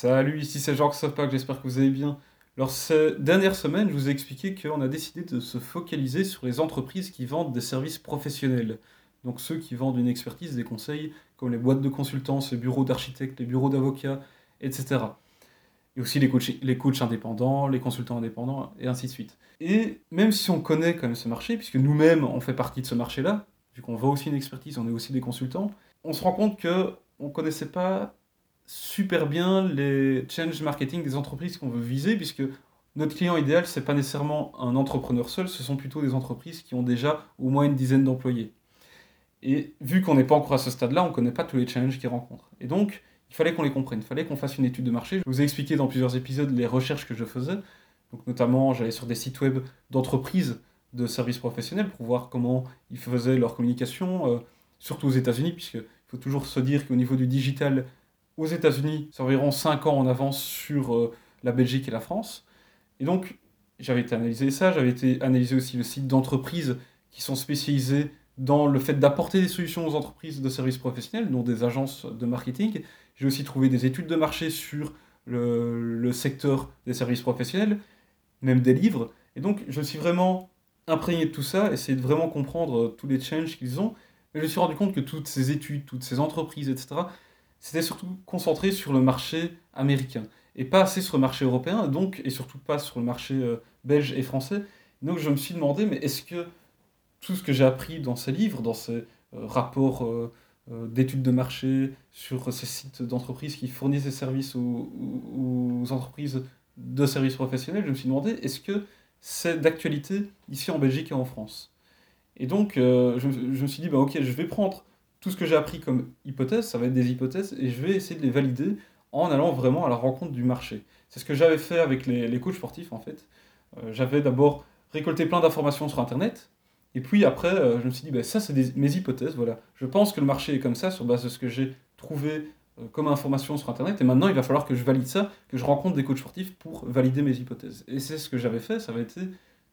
Salut, ici c'est Jean Softpack, j'espère que vous allez bien. Alors, cette dernière semaine, je vous ai expliqué qu'on a décidé de se focaliser sur les entreprises qui vendent des services professionnels. Donc ceux qui vendent une expertise, des conseils, comme les boîtes de consultance, les bureaux d'architectes, les bureaux d'avocats, etc. Et aussi les coachs, les coachs indépendants, les consultants indépendants, et ainsi de suite. Et même si on connaît quand même ce marché, puisque nous-mêmes on fait partie de ce marché-là, vu qu'on vend aussi une expertise, on est aussi des consultants, on se rend compte que on connaissait pas super bien les change marketing des entreprises qu'on veut viser, puisque notre client idéal, c'est pas nécessairement un entrepreneur seul, ce sont plutôt des entreprises qui ont déjà au moins une dizaine d'employés. Et vu qu'on n'est pas encore à ce stade-là, on ne connaît pas tous les challenges qu'ils rencontrent. Et donc, il fallait qu'on les comprenne, il fallait qu'on fasse une étude de marché. Je vous ai expliqué dans plusieurs épisodes les recherches que je faisais. Donc, notamment, j'allais sur des sites web d'entreprises de services professionnels pour voir comment ils faisaient leur communication, euh, surtout aux États-Unis, puisqu'il faut toujours se dire qu'au niveau du digital, aux États-Unis, c'est environ 5 ans en avance sur euh, la Belgique et la France. Et donc, j'avais été analyser ça, j'avais été analyser aussi le site d'entreprises qui sont spécialisées dans le fait d'apporter des solutions aux entreprises de services professionnels, dont des agences de marketing. J'ai aussi trouvé des études de marché sur le, secteur des services professionnels, même des livres. Et donc, je suis vraiment imprégné de tout ça, essayé de vraiment comprendre tous les challenges qu'ils ont. Mais je me suis rendu compte que toutes ces études, toutes ces entreprises, etc., c'était surtout concentré sur le marché américain et pas assez sur le marché européen, donc, et surtout pas sur le marché euh, belge et français. Donc je me suis demandé, mais est-ce que tout ce que j'ai appris dans ces livres, dans ces euh, rapports euh, d'études de marché, sur ces sites d'entreprises qui fournissent des services aux, aux, entreprises de services professionnels, je me suis demandé, est-ce que c'est d'actualité ici en Belgique et en France? Et donc je, je, me suis dit, bah, ok, je vais prendre tout ce que j'ai appris comme hypothèse, ça va être des hypothèses, et je vais essayer de les valider en allant vraiment à la rencontre du marché. C'est ce que j'avais fait avec les, les, coachs sportifs, en fait. Euh, j'avais d'abord récolté plein d'informations sur Internet, et puis après, euh, je me suis dit, bah, ça, c'est mes hypothèses, voilà. Je pense que le marché est comme ça, sur base de ce que j'ai trouvé euh, comme information sur Internet, et maintenant, il va falloir que je valide ça, que je rencontre des coachs sportifs pour valider mes hypothèses. Et c'est ce que j'avais fait, ça avait été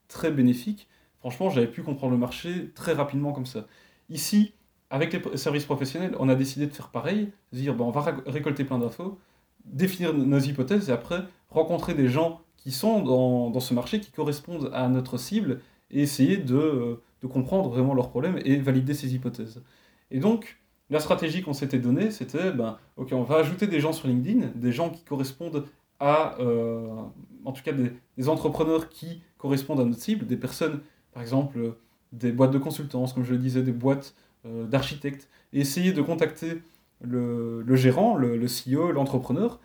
très bénéfique. Franchement, j'avais pu comprendre le marché très rapidement comme ça. Ici, avec les services professionnels, on a décidé de faire pareil, de dire bon, on va récolter plein d'infos, définir nos hypothèses et après rencontrer des gens qui sont dans, dans, ce marché, qui correspondent à notre cible et essayer de, euh, de comprendre vraiment leurs problèmes et valider ces hypothèses. Et donc, la stratégie qu'on s'était donnée, c'était ben, ok, on va ajouter des gens sur LinkedIn, des gens qui correspondent à, euh, en tout cas, des, des, entrepreneurs qui correspondent à notre cible, des personnes, par exemple, des boîtes de consultance, comme je le disais, des boîtes d'architectes, et essayer de contacter le, gérant, le, le CEO, l'entrepreneur,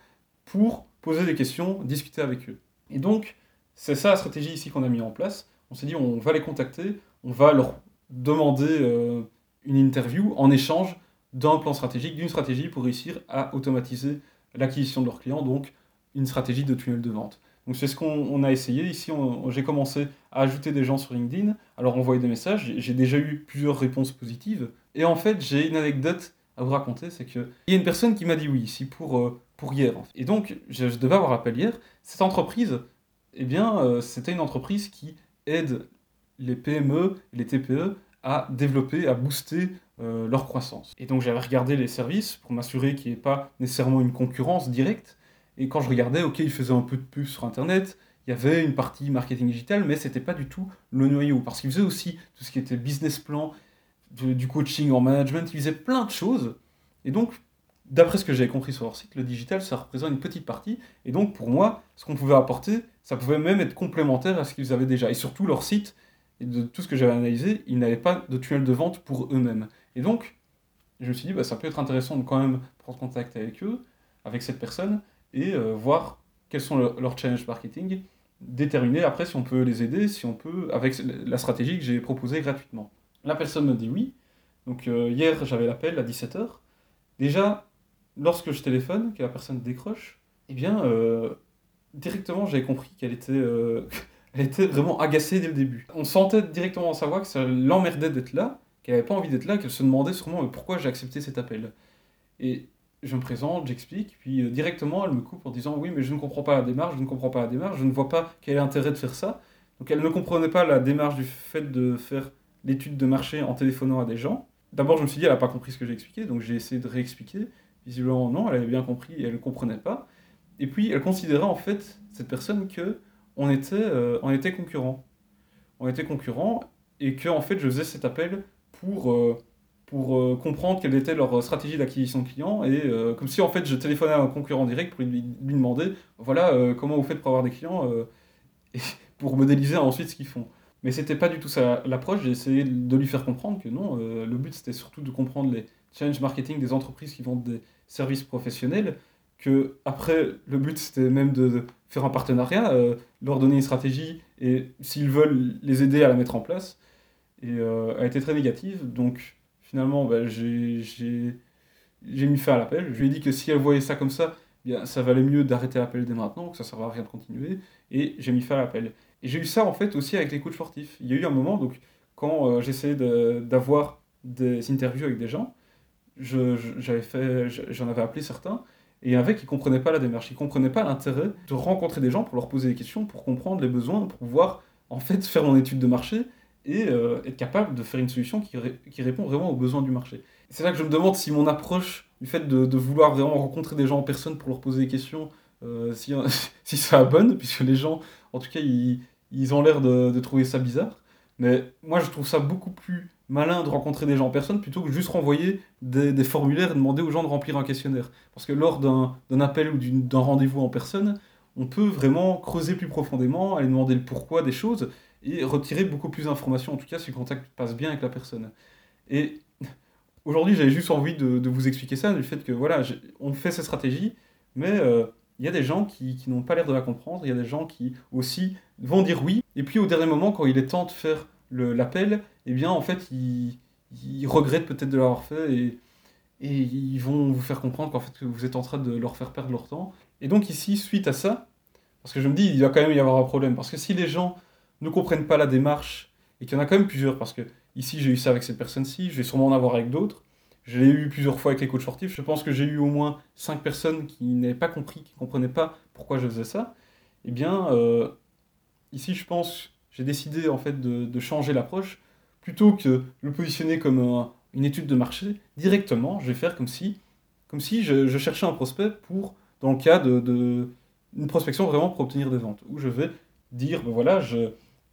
pour poser des questions, discuter avec eux. Et donc, c'est ça la stratégie ici qu'on a mis en place. On s'est dit, on va les contacter, on va leur demander euh, une interview en échange d'un plan stratégique, d'une stratégie pour réussir à automatiser l'acquisition de leurs clients, donc une stratégie de tunnel de vente. Donc c'est ce qu'on a essayé. Ici, j'ai commencé à ajouter des gens sur LinkedIn, alors envoyer des messages. J'ai déjà eu plusieurs réponses positives. Et en fait, j'ai une anecdote à vous raconter, c'est qu'il y a une personne qui m'a dit oui ici pour, euh, hier. Et donc, je, devais avoir appel hier. Cette entreprise, eh bien, euh, c'était une entreprise qui aide les PME les TPE à développer, à booster euh, leur croissance. Et donc j'avais regardé les services pour m'assurer qu'il n'y ait pas nécessairement une concurrence directe. Et quand je regardais, ok, ils faisaient un peu de pub sur Internet, il y avait une partie marketing digital, mais c'était pas du tout le noyau. Parce qu'ils faisaient aussi tout ce qui était business plan, du coaching en management, ils faisaient plein de choses. Et donc, d'après ce que j'avais compris sur leur site, le digital, ça représente une petite partie. Et donc, pour moi, ce qu'on pouvait apporter, ça pouvait même être complémentaire à ce qu'ils avaient déjà. Et surtout, leur site, de tout ce que j'avais analysé, ils n'avaient pas de tunnel de vente pour eux-mêmes. Et donc, je me suis dit, bah, ça peut être intéressant de quand même prendre contact avec eux, avec cette personne, et euh, voir quels sont leurs leur challenges marketing, déterminer après si on peut les aider, si on peut, avec la stratégie que j'ai proposée gratuitement. La personne me dit oui. Donc euh, hier, j'avais l'appel à 17h. Déjà, lorsque je téléphone, que la personne décroche, eh bien, euh, directement, j'avais compris qu'elle était, était vraiment agacée dès le début. On sentait directement dans sa voix que ça l'emmerdait d'être là, qu'elle n'avait pas envie d'être là, qu'elle se demandait sûrement pourquoi j'ai accepté cet appel. Et je me présente, j'explique, puis euh, directement elle me coupe en disant oui mais je ne comprends pas la démarche, je ne comprends pas la démarche, je ne vois pas quel est l'intérêt de faire ça. Donc elle ne comprenait pas la démarche du fait de faire l'étude de marché en téléphonant à des gens. D'abord je me suis dit elle n'a pas compris ce que j'ai expliqué, donc j'ai essayé de réexpliquer. Visiblement non, elle avait bien compris et elle ne comprenait pas. Et puis, elle considérait en fait, cette personne, que on était, euh, on était concurrents. On était et que en fait, je faisais cet appel pour, euh, pour euh, comprendre quelle était leur stratégie d'acquisition de clients et comme si en fait je téléphonais à un concurrent direct pour lui, demander voilà comment vous faites pour avoir des clients et pour modéliser ensuite ce qu'ils font. Mais c'était pas du tout ça l'approche. J'ai essayé de lui faire comprendre que non, le but c'était surtout de comprendre les challenge marketing des entreprises qui vendent des services professionnels que après le but c'était même de faire un partenariat, euh, leur donner une stratégie et s'ils veulent les aider à la mettre en place et euh, a été très négative donc finalement bah, j'ai mis fin à l'appel. Je lui ai dit que si elle voyait ça comme ça bien ça valait mieux d'arrêter l'appel dès maintenant que ça ne servait à rien de continuer. Et j'ai mis fin à l'appel. Et j'ai eu ça en fait aussi avec les coachs sportifs il y a eu un moment donc quand euh, j'essayais d'avoir des interviews avec des gens j'en avais appelé certains et avec, ils ne comprenaient pas la démarche, ils ne comprenaient pas l'intérêt de rencontrer des gens pour leur poser des questions, pour comprendre les besoins, pour pouvoir en fait faire mon étude de marché et euh, être capable de faire une solution qui, qui, répond vraiment aux besoins du marché. C'est là que je me demande si mon approche du fait de, vouloir vraiment rencontrer des gens en personne pour leur poser des questions, euh, si, si ça bonne, puisque les gens, en tout cas, ils, ils ont l'air de, de trouver ça bizarre. Mais moi, je trouve ça beaucoup plus malin de rencontrer des gens en personne plutôt que juste renvoyer des, formulaires et demander aux gens de remplir un questionnaire. Parce que lors d'un appel ou d'un rendez-vous en personne, on peut vraiment creuser plus profondément, aller demander le pourquoi des choses et retirer beaucoup plus d'informations, en tout cas si le contact passe bien avec la personne. Et aujourd'hui, j'avais juste envie de, vous expliquer ça, du fait que voilà, on fait cette stratégie, mais euh, il y a des gens qui, qui n'ont pas l'air de la comprendre, il y a des gens qui aussi vont dire oui, et puis au dernier moment, quand il est temps de faire l'appel, eh bien, en fait, ils, regrettent peut-être de l'avoir fait et, et, ils vont vous faire comprendre qu'en fait, que vous êtes en train de leur faire perdre leur temps. Et donc, ici, suite à ça, parce que je me dis, il va quand même y avoir un problème. Parce que si les gens ne comprennent pas la démarche, et qu'il y en a quand même plusieurs, parce que ici, j'ai eu ça avec cette personne-ci, je vais sûrement en avoir avec d'autres. Je l'ai eu plusieurs fois avec les coachs sportifs. Je pense que j'ai eu au moins 5 personnes qui n'avaient pas compris, qui ne comprenaient pas pourquoi je faisais ça. Eh bien, euh, ici, je pense, j'ai décidé en fait de, de changer l'approche plutôt que le positionner comme une étude de marché, directement, je vais faire comme si, comme si je, cherchais un prospect pour, dans le cas de, de, prospection vraiment pour obtenir des ventes, où je vais dire, ben voilà,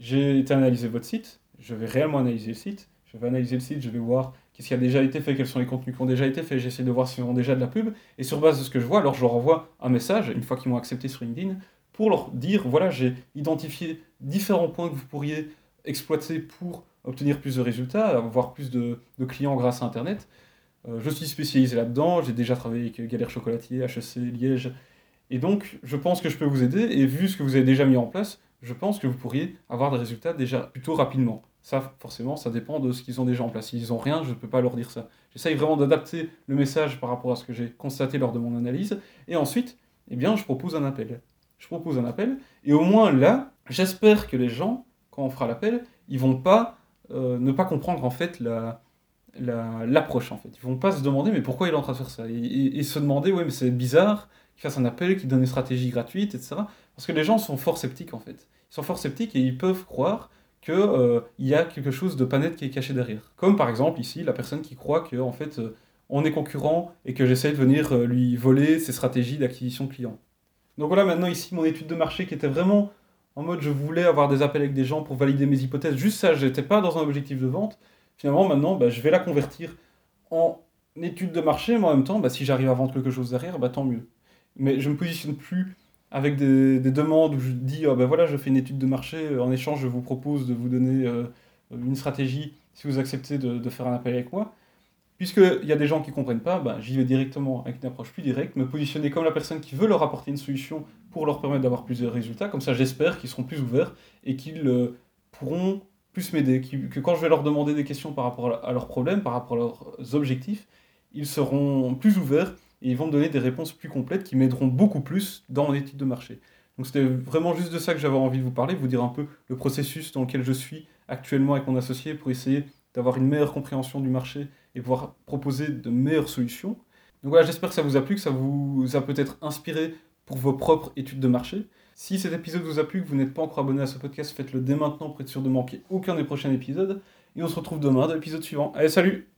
j'ai été analyser votre site, je vais réellement analyser le site, je vais analyser le site, je vais voir qu'est-ce qui a déjà été fait, quels sont les contenus qui ont déjà été faits, j'essaie de voir s'ils ont déjà de la pub, et sur base de ce que je vois, alors je leur envoie un message, une fois qu'ils m'ont accepté sur LinkedIn, pour leur dire, voilà, j'ai identifié différents points que vous pourriez exploiter pour obtenir plus de résultats, avoir plus de, clients grâce à Internet. Euh, je suis spécialisé là-dedans, j'ai déjà travaillé avec Galère Chocolatier, HEC, Liège, et donc je pense que je peux vous aider, et vu ce que vous avez déjà mis en place, je pense que vous pourriez avoir des résultats déjà plutôt rapidement. Ça, forcément, ça dépend de ce qu'ils ont déjà en place. S'ils n'ont rien, je ne peux pas leur dire ça. J'essaye vraiment d'adapter le message par rapport à ce que j'ai constaté lors de mon analyse, et ensuite, eh bien, je propose un appel. Je propose un appel, et au moins là, j'espère que les gens, quand on fera l'appel, ils vont pas euh, ne pas comprendre en fait la, l'approche en fait. Ils vont pas se demander mais pourquoi il est en train de faire ça? Et, se demander ouais mais c'est bizarre qu'il fasse un appel, qu'il donne une stratégie gratuite, etc. Parce que les gens sont fort sceptiques en fait. Ils sont fort sceptiques et ils peuvent croire qu'il euh, y a quelque chose de pas net qui est caché derrière. Comme par exemple ici la personne qui croit que en fait euh, on est concurrent et que j'essaie de venir lui voler ses stratégies d'acquisition client. Donc voilà maintenant ici mon étude de marché qui était vraiment en mode je voulais avoir des appels avec des gens pour valider mes hypothèses, juste ça, j'étais pas dans un objectif de vente. Finalement, maintenant, bah, je vais la convertir en étude de marché, mais en même temps, bah, si j'arrive à vendre quelque chose derrière, bah, tant mieux. Mais je me positionne plus avec des, demandes où je dis, oh, bah, voilà, je fais une étude de marché, en échange, je vous propose de vous donner euh, une stratégie si vous acceptez de faire un appel avec moi. Puisqu'il y a des gens qui ne comprennent pas, ben, j'y vais directement avec une approche plus directe, me positionner comme la personne qui veut leur apporter une solution pour leur permettre d'avoir plus de résultats. Comme ça, j'espère qu'ils seront plus ouverts et qu'ils euh, pourront plus m'aider. Que quand je vais leur demander des questions par rapport à leurs problèmes, par rapport à leurs objectifs, ils seront plus ouverts et ils vont me donner des réponses plus complètes qui m'aideront beaucoup plus dans mon étude de marché. Donc c'était vraiment juste de ça que j'avais envie de vous parler, vous dire un peu le processus dans lequel je suis actuellement avec mon associé pour essayer d'avoir une meilleure compréhension du marché et pouvoir proposer de meilleures solutions. Donc voilà, j'espère que ça vous a plu, que ça vous a peut-être inspiré pour vos propres études de marché. Si cet épisode vous a plu, que vous n'êtes pas encore abonné à ce podcast, faites-le dès maintenant pour être sûr de manquer aucun des prochains épisodes. Et on se retrouve demain dans l'épisode suivant. Allez, salut